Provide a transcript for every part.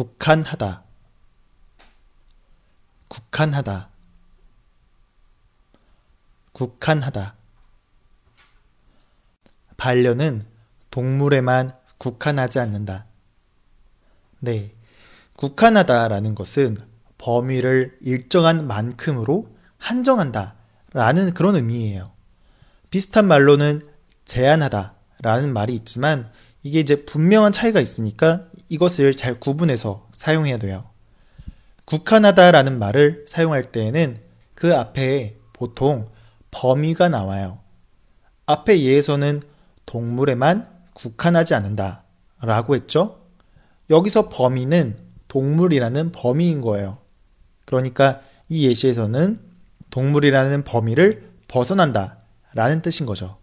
국한하다 국한하다 국한하다 반려는 동물에만 국한하지 않는다. 네. 국한하다라는 것은 범위를 일정한 만큼으로 한정한다 라는 그런 의미예요. 비슷한 말로는 제한하다 라는 말이 있지만 이게 이제 분명한 차이가 있으니까 이것을 잘 구분해서 사용해야 돼요. 국한하다 라는 말을 사용할 때에는 그 앞에 보통 범위가 나와요. 앞에 예에서는 동물에만 국한하지 않는다 라고 했죠? 여기서 범위는 동물이라는 범위인 거예요. 그러니까 이 예시에서는 동물이라는 범위를 벗어난다 라는 뜻인 거죠.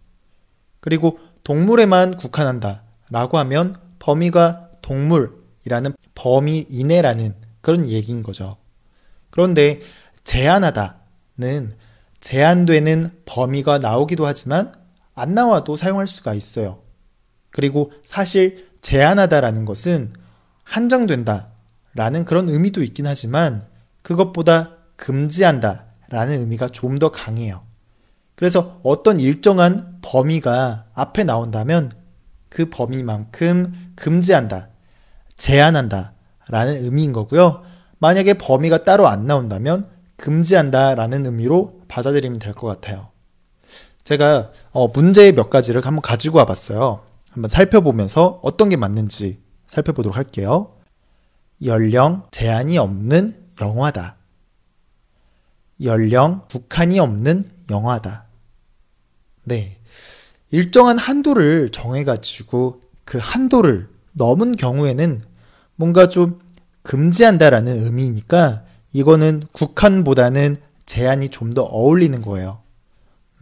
그리고 동물에만 국한한다 라고 하면 범위가 동물이라는 범위 이내라는 그런 얘기인 거죠. 그런데 제한하다는 제한되는 범위가 나오기도 하지만 안 나와도 사용할 수가 있어요. 그리고 사실 제한하다라는 것은 한정된다 라는 그런 의미도 있긴 하지만 그것보다 금지한다 라는 의미가 좀 더 강해요. 그래서 어떤 일정한 범위가 앞에 나온다면 그 범위만큼 금지한다, 제한한다 라는 의미인 거고요. 만약에 범위가 따로 안 나온다면 금지한다 라는 의미로 받아들이면 될 것 같아요. 제가 어, 문제 몇 가지를 한번 가지고 와봤어요. 한번 살펴보면서 어떤 게 맞는지 살펴보도록 할게요. 연령 제한이 없는 영화다. 연령 국한이 없는 영화다. 네. 일정한 한도를 정해가지고 그 한도를 넘은 경우에는 뭔가 좀 금지한다라는 의미니까 이거는 국한보다는 제한이 좀 더 어울리는 거예요.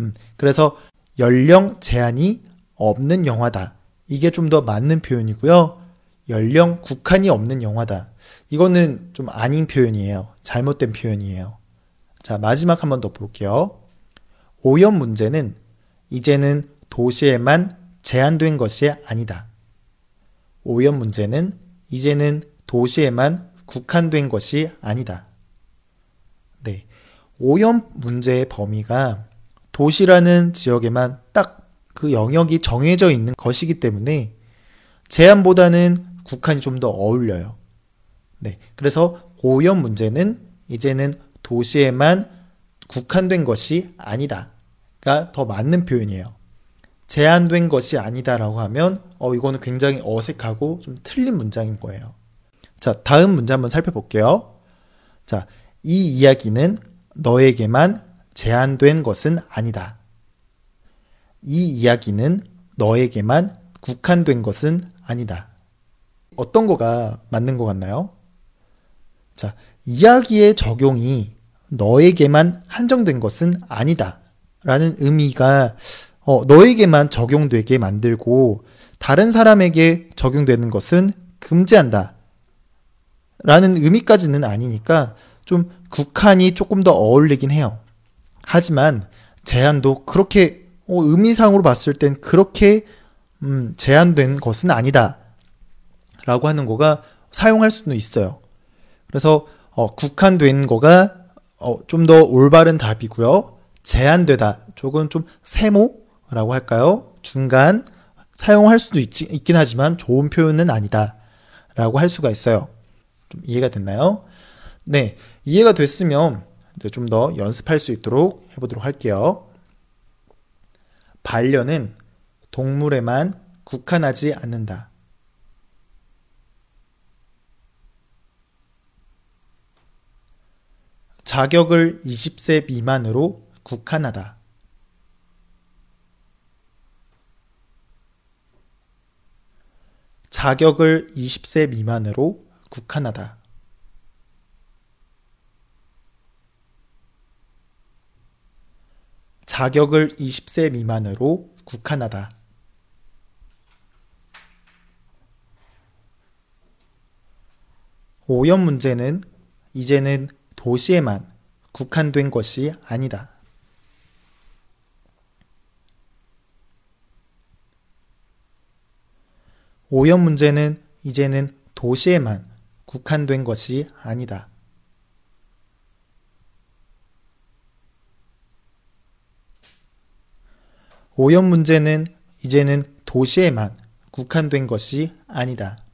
음, 그래서 연령 제한이 없는 영화다. 이게 좀 더 맞는 표현이고요. 연령 국한이 없는 영화다. 이거는 좀 아닌 표현이에요. 잘못된 표현이에요. 자, 마지막 한 번 더 볼게요. 오염 문제는 이제는 도시에만 제한된 것이 아니다. 오염 문제는 이제는 도시에만 국한된 것이 아니다. 네. 오염 문제의 범위가 도시라는 지역에만 딱 그 영역이 정해져 있는 것이기 때문에 제한보다는 국한이 좀 더 어울려요. 네. 그래서 오염 문제는 이제는 도시에만 국한된 것이 아니다.가 더 맞는 표현이에요. 제한된 것이 아니다라고 하면 어 이거는 굉장히 어색하고 좀 틀린 문장인 거예요. 자, 다음 문제 한번 살펴볼게요. 자, 이 이야기는 너에게만 제한된 것은 아니다. 이 이야기는 너에게만 국한된 것은 아니다. 어떤 거가 맞는 것 같나요? 자, 이야기의 적용이 너에게만 한정된 것은 아니다. 라는 의미가 어, 너에게만 적용되게 만들고 다른 사람에게 적용되는 것은 금지한다. 라는 의미까지는 아니니까 좀 국한이 조금 더 어울리긴 해요. 하지만 제한도 그렇게 어, 의미상으로 봤을 땐 그렇게 음, 제한된 것은 아니다. 라고 하는 거가 사용할 수도 있어요. 그래서 어, 국한된 거가 어, 좀 더 올바른 답이고요. 제한되다. 조금 좀 세모 라고 할까요? 중간 사용할 수도 있, 있긴 하지만 좋은 표현은 아니다. 라고 할 수가 있어요. 좀 이해가 됐나요? 네. 이해가 됐으면 이제 좀 더 연습할 수 있도록 해보도록 할게요. 반려는 동물에만 국한하지 않는다. 자격을 20세 미만으로 국한하다. 자격을 20세 미만으로 국한하다. 자격을 20세 미만으로 국한하다. 오염 문제는 이제는 도시에만 국한된 것이 아니다. 오염 문제는 이제는 도시에만 국한된 것이 아니다. 오염 문제는 이제는 도시에만 국한된 것이 아니다.